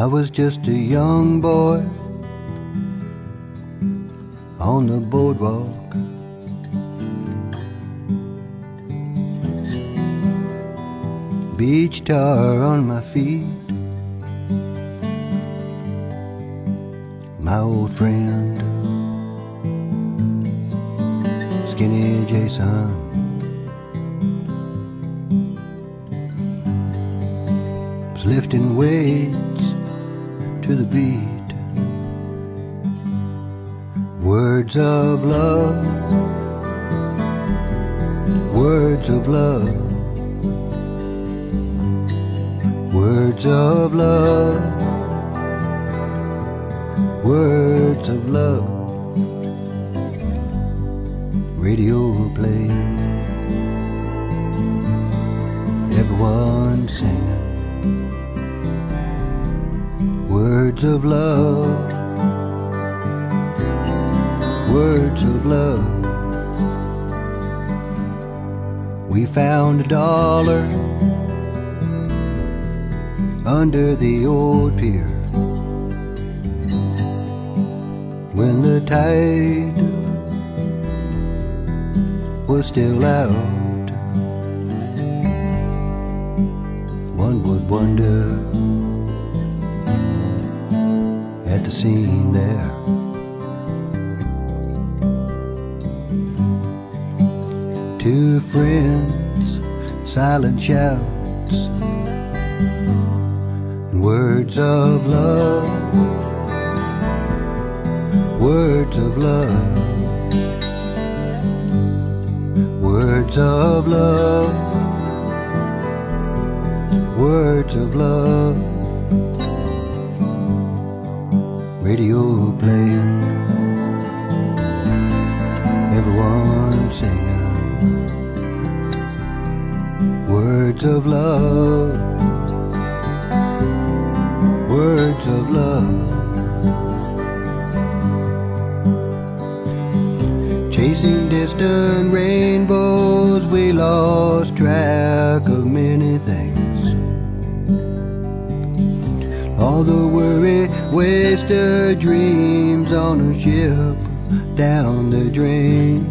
I was just a young boy on the boardwalk. Beach tar on my feet. My old friend, Skinny Jason. was lifting weights to the beat. Words of love, words of love, words of love, words of love. Radio play, everyone singing words of love, words of love. We found a dollar under the old pier when the tide was still out. One would wonder at the scene there. Two friends, silent shouts, words of love, words of love, words of love, words of love radio playing, everyone singing. Words of love, words of love. Chasing distant rainbows, we lost track worry, wasted dreams on a ship down the drain.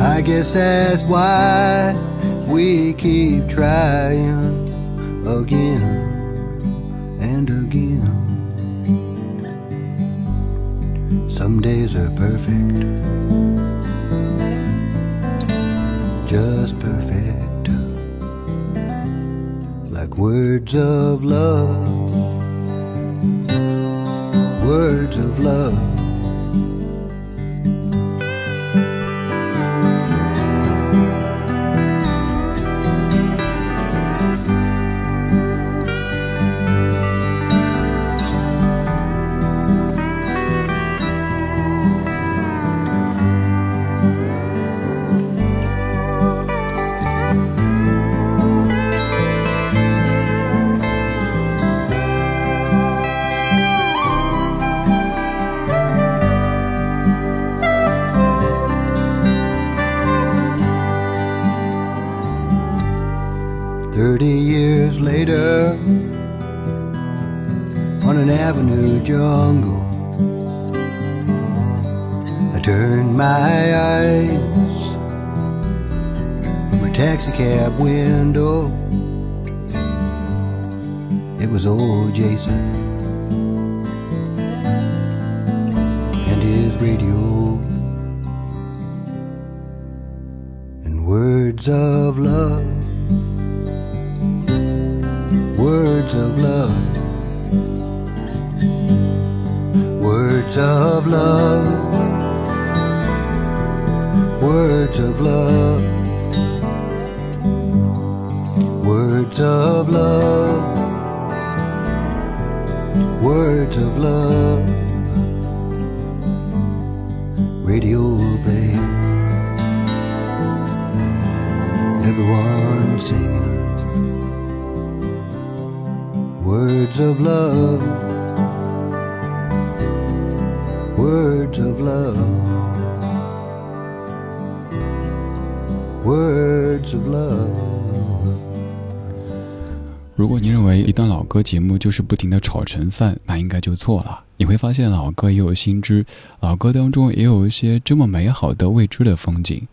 I guess that's why we keep trying again and again. Some days are perfect, just perfect, like words of love, words of love. From a taxi cab window. It was old Jason and his radio and words of love words of love, words of love, words of love. Words of love, words of love. Radio play, everyone singing. Words of love, words of love. Words of love. 如果你认为一段老歌节目就是不停的炒陈饭，那应该就错了。你会发现老歌也有新知，老歌当中也有一些这么美好的未知的风景。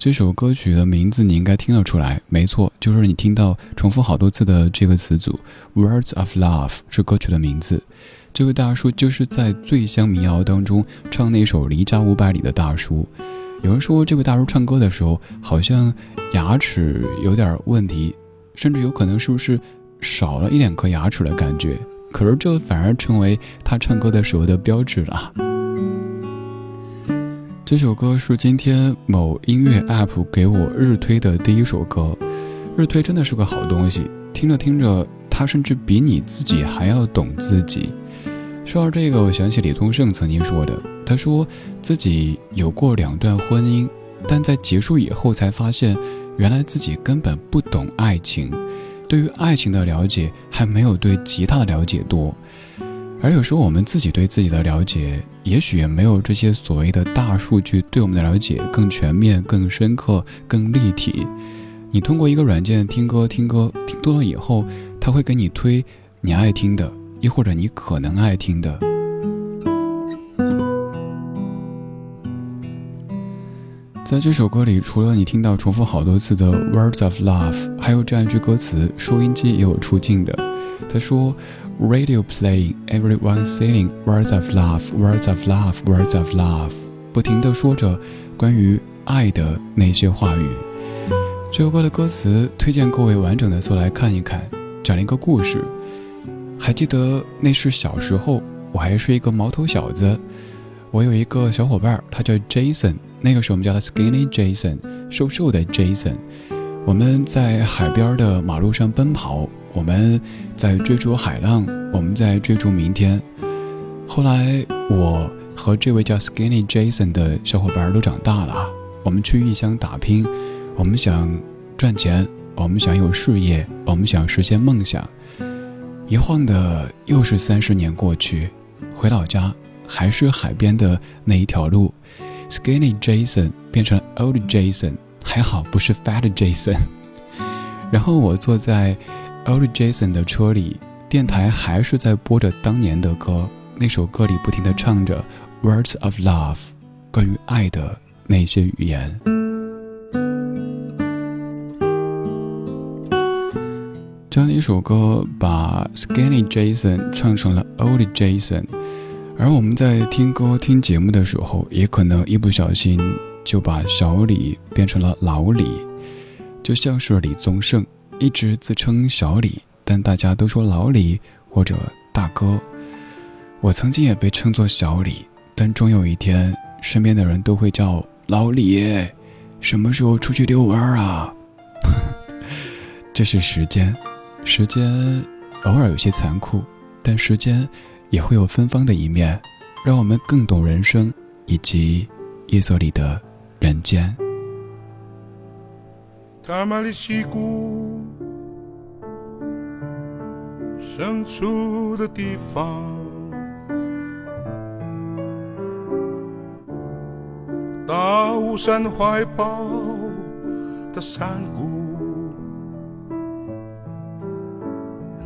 这首歌曲的名字你应该听得出来，没错，就是你听到重复好多次的这个词组 “Words of Love” 是歌曲的名字。这位大叔就是在醉乡民谣当中唱那首《离家五百里》的大叔。有人说这位大叔唱歌的时候好像牙齿有点问题，甚至有可能是不是？少了一两颗牙齿的感觉，可是这反而成为他唱歌的时候的标志了。这首歌是今天某音乐 app 给我日推的第一首歌，日推真的是个好东西，听着听着，他甚至比你自己还要懂自己。说到这个，我想起李宗盛曾经说的，他说自己有过两段婚姻，但在结束以后才发现，原来自己根本不懂爱情。对于爱情的了解还没有对吉他的了解多，而有时候我们自己对自己的了解，也许也没有这些所谓的大数据对我们的了解更全面、更深刻、更立体。你通过一个软件听歌，听歌听多了以后，它会给你推你爱听的，亦或者你可能爱听的。在这首歌里，除了你听到重复好多次的 words of love，还有这样一句歌词，收音机也有出镜的。他说：“Radio playing, everyone singing words of love, words of love, words of love。”不停地说着关于爱的那些话语。这首歌的歌词推荐各位完整的搜来看一看，讲了一个故事。还记得那是小时候，我还是一个毛头小子。我有一个小伙伴，他叫 Jason。那个时候我们叫他 Skinny Jason，瘦瘦的 Jason。我们在海边的马路上奔跑，我们在追逐海浪，我们在追逐明天。后来我和这位叫 Skinny Jason 的小伙伴都长大了，我们去异乡打拼，我们想赚钱，我们想有事业，我们想实现梦想。一晃的又是三十年过去，回老家。还是海边的那一条路，Skinny Jason 变成 Old Jason，还好不是 Fat Jason。然后我坐在 Old Jason 的车里，电台还是在播着当年的歌，那首歌里不停地唱着 Words of Love，关于爱的那些语言。这样的一首歌，把 Skinny Jason 唱成了 Old Jason。而我们在听歌、听节目的时候，也可能一不小心就把小李变成了老李，就像是李宗盛一直自称小李，但大家都说老李或者大哥。我曾经也被称作小李，但终有一天，身边的人都会叫老李，什么时候出去遛弯啊？这是时间，时间偶尔有些残酷，但时间。也会有芬芳的一面，让我们更懂人生，以及夜色里的人间。他玛里西谷深处的地方，大雾山怀抱的山谷，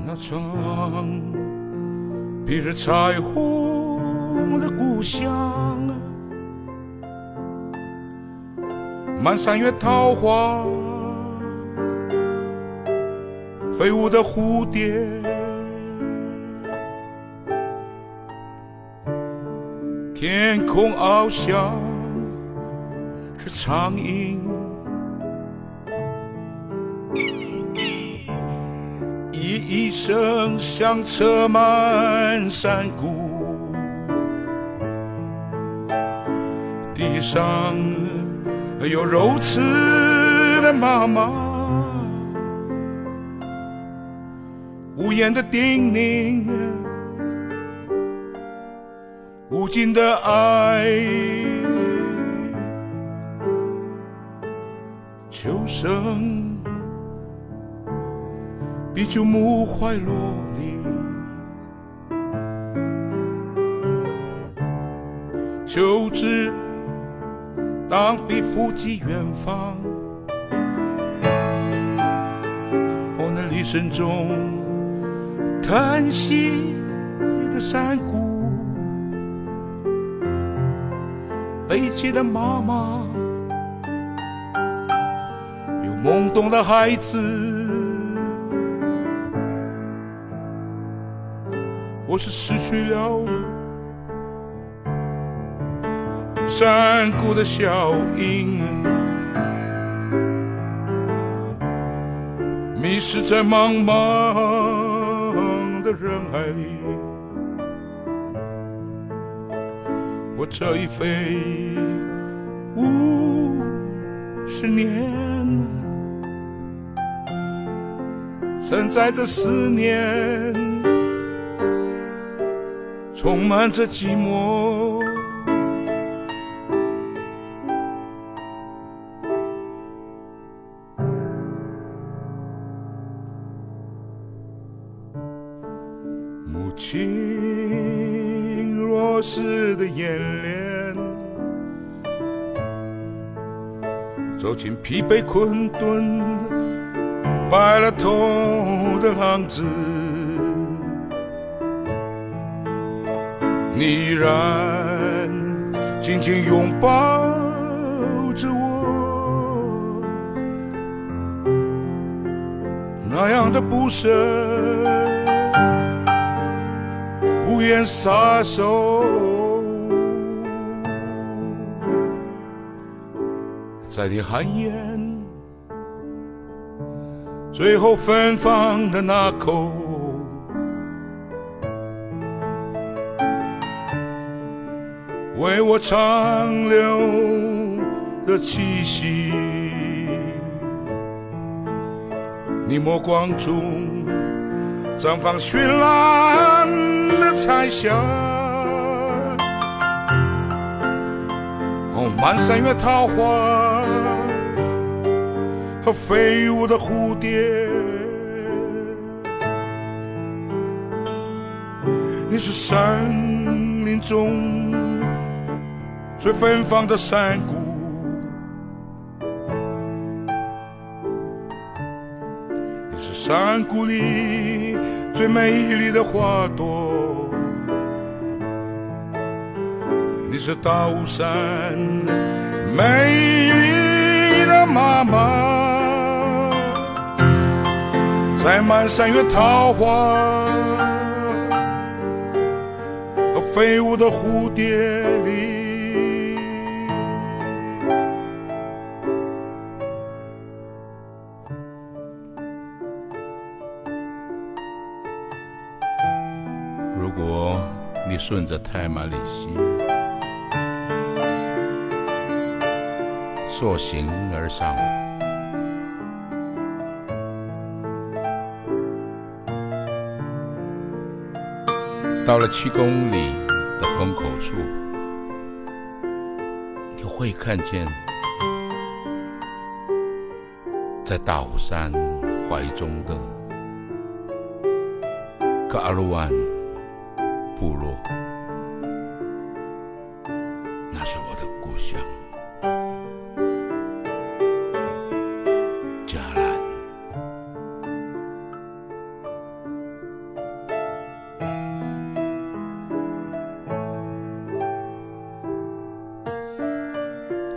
那场。披着彩虹的故乡，满山月桃花，飞舞的蝴蝶，天空翱翔着苍蝇。一声响彻满山谷，地上有肉刺的妈妈，无言的叮咛，无尽的爱，求生。依旧木怀落里，秋至当笔负寄远方。我那一声中叹息的山谷，悲泣的妈妈，有懵懂的孩子。我是失去了山谷的效应。迷失在茫茫的人海里，我这一飞五十年，承载着思念，充满着寂寞。母亲若失的眼帘走进疲惫困顿白了头的浪子你依然紧紧拥抱着我，那样的不舍，不愿撒手。在你寒烟最后芬芳的那口，为我长留的气息，你目光中绽放绚烂的彩霞。哦满山月桃花和飞舞的蝴蝶，你是山林中最芬芳的山谷，你是山谷里最美丽的花朵。你是大山美丽的妈妈，在满山月桃花和飞舞的蝴蝶。果你顺着泰马里溪。溯行而上，到了七公里的风口处，你会看见，在大虎山怀中的格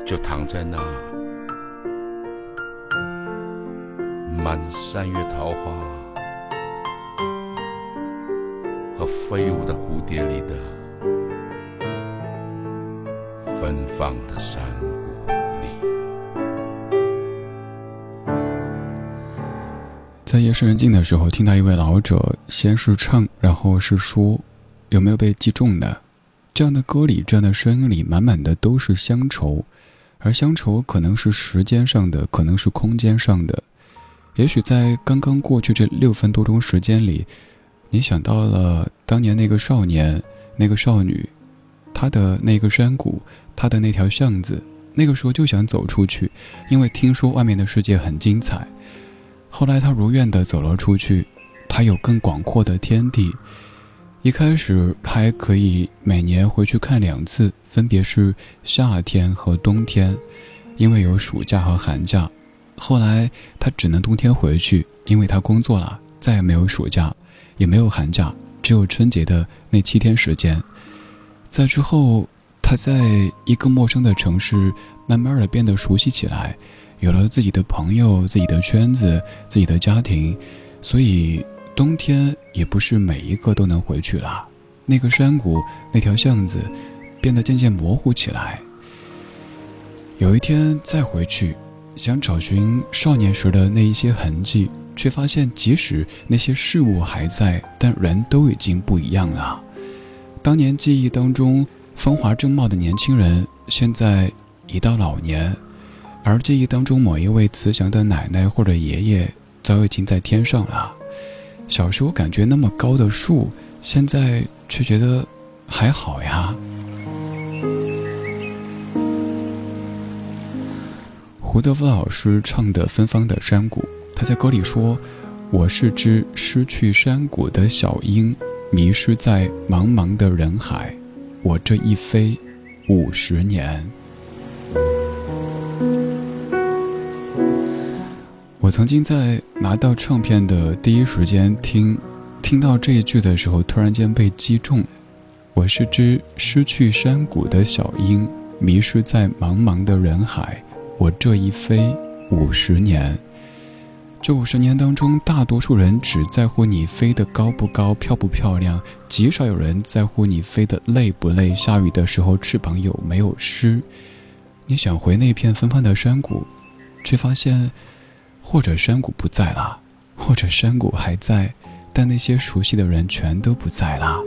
就躺在那满山月桃花和飞舞的蝴蝶里的芬芳的山谷里，在夜深人静的时候，听到一位老者先是唱，然后是说，有没有被击中的？这样的歌里，这样的声音里，满满的都是乡愁。而乡愁可能是时间上的，可能是空间上的。也许在刚刚过去这六分多钟时间里，你想到了当年那个少年、那个少女，他的那个山谷，他的那条巷子，那个时候就想走出去，因为听说外面的世界很精彩。后来他如愿的走了出去，他有更广阔的天地。一开始还可以每年回去看两次，分别是夏天和冬天，因为有暑假和寒假。后来他只能冬天回去，因为他工作了，再也没有暑假，也没有寒假，只有春节的那七天时间。在之后，他在一个陌生的城市，慢慢的变得熟悉起来，有了自己的朋友、自己的圈子、自己的家庭，所以。冬天也不是每一个都能回去了，那个山谷，那条巷子，变得渐渐模糊起来。有一天再回去，想找寻少年时的那一些痕迹，却发现即使那些事物还在，但人都已经不一样了。当年记忆当中风华正茂的年轻人，现在已到老年，而记忆当中某一位慈祥的奶奶或者爷爷，早已经在天上了。小时候感觉那么高的树，现在却觉得还好呀。胡德夫老师唱的《芬芳的山谷》，他在歌里说：“我是只失去山谷的小鹰，迷失在茫茫的人海。我这一飞，五十年。”我曾经在拿到唱片的第一时间听，听到这一句的时候，突然间被击中。我是只失去山谷的小鹰，迷失在茫茫的人海。我这一飞五十年，这五十年当中，大多数人只在乎你飞得高不高、漂不漂亮，极少有人在乎你飞得累不累、下雨的时候翅膀有没有湿。你想回那片芬芳的山谷，却发现。或者山谷不在了，或者山谷还在，但那些熟悉的人全都不在了。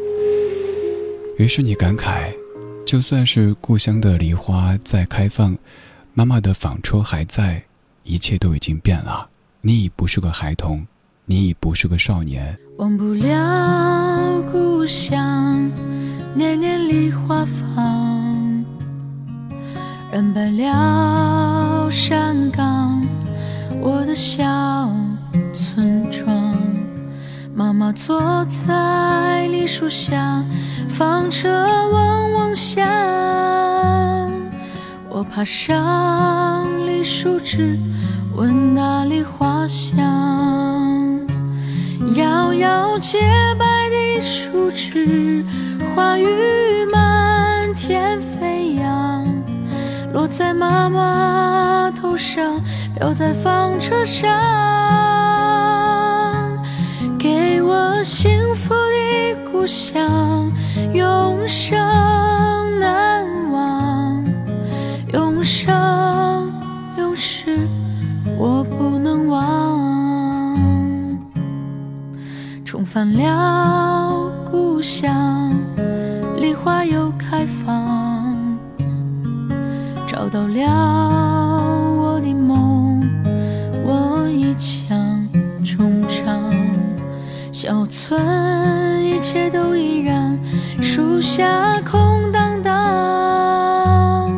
于是你感慨，就算是故乡的梨花在开放，妈妈的纺车还在，一切都已经变了。你已不是个孩童，你已不是个少年。忘不了故乡，年年梨花放，染白了山岗。我的小村庄，妈妈坐在梨树下，纺车嗡嗡响。我爬上梨树枝，闻那梨花香。摇摇洁白的树枝，花雨满天飞，在妈妈头上。飘在纺车上，给我幸福的故乡，永生难忘，永生永世我不能忘。重返了故乡，梨花又开放，找到了我的梦。我一腔衷肠小村一切都依然，树下空荡荡，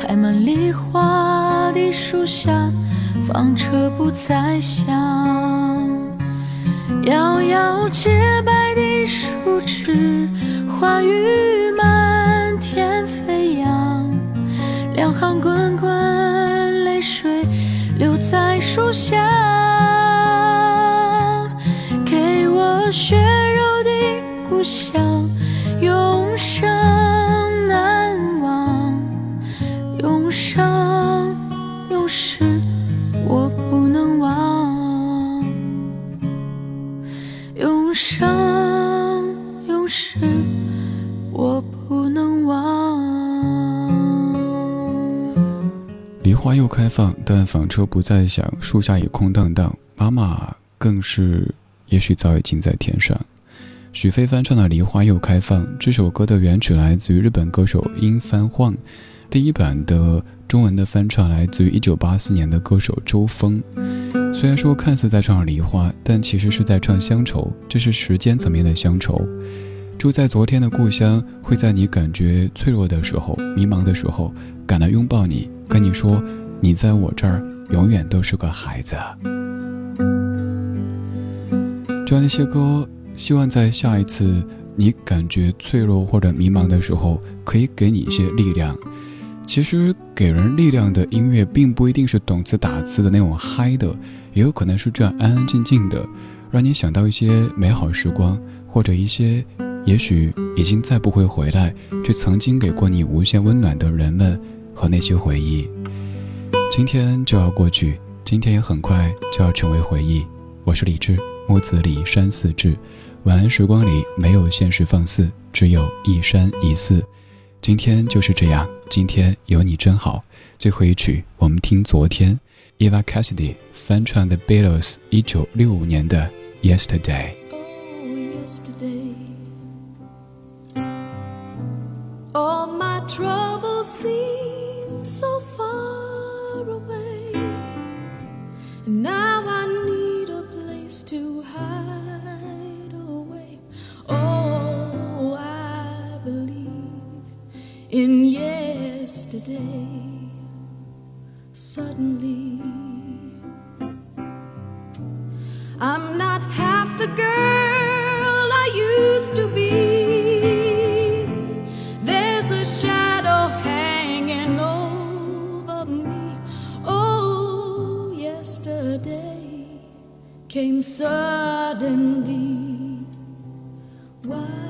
开满梨花的树下，纺车不再响。摇摇洁白的树枝，花雨两行滚滚泪水流在树下。给我血肉的故乡，永生难忘，永生永世我不能忘，永生花又开放，但纺车不再响，树下也空荡荡，妈妈更是。也许早已经在天上。许飞翻唱的《梨花又开放》这首歌的原曲来自于日本歌手樱番晃，第一版的中文的翻唱来自于1984年的歌手周峰。虽然说看似在唱梨花，但其实是在唱乡愁，这是时间层面的乡愁。住在昨天的故乡，会在你感觉脆弱的时候、迷茫的时候，赶来拥抱你，跟你说：“你在我这儿永远都是个孩子。”这样一些歌，希望在下一次你感觉脆弱或者迷茫的时候，可以给你一些力量。其实给人力量的音乐，并不一定是动词打字的那种嗨的，也有可能是这样安安静静的，让你想到一些美好时光，或者一些也许已经再不会回来，却曾经给过你无限温暖的人们和那些回忆。今天就要过去，今天也很快就要成为回忆。我是李志，木子李山寺志。晚安时光里没有现实放肆，只有一山一寺。今天就是这样，今天有你真好。最后一曲，我们听昨天，Eva Cassidy 翻唱的 Beatles 一九六五年的 Yesterday。Came suddenly. Why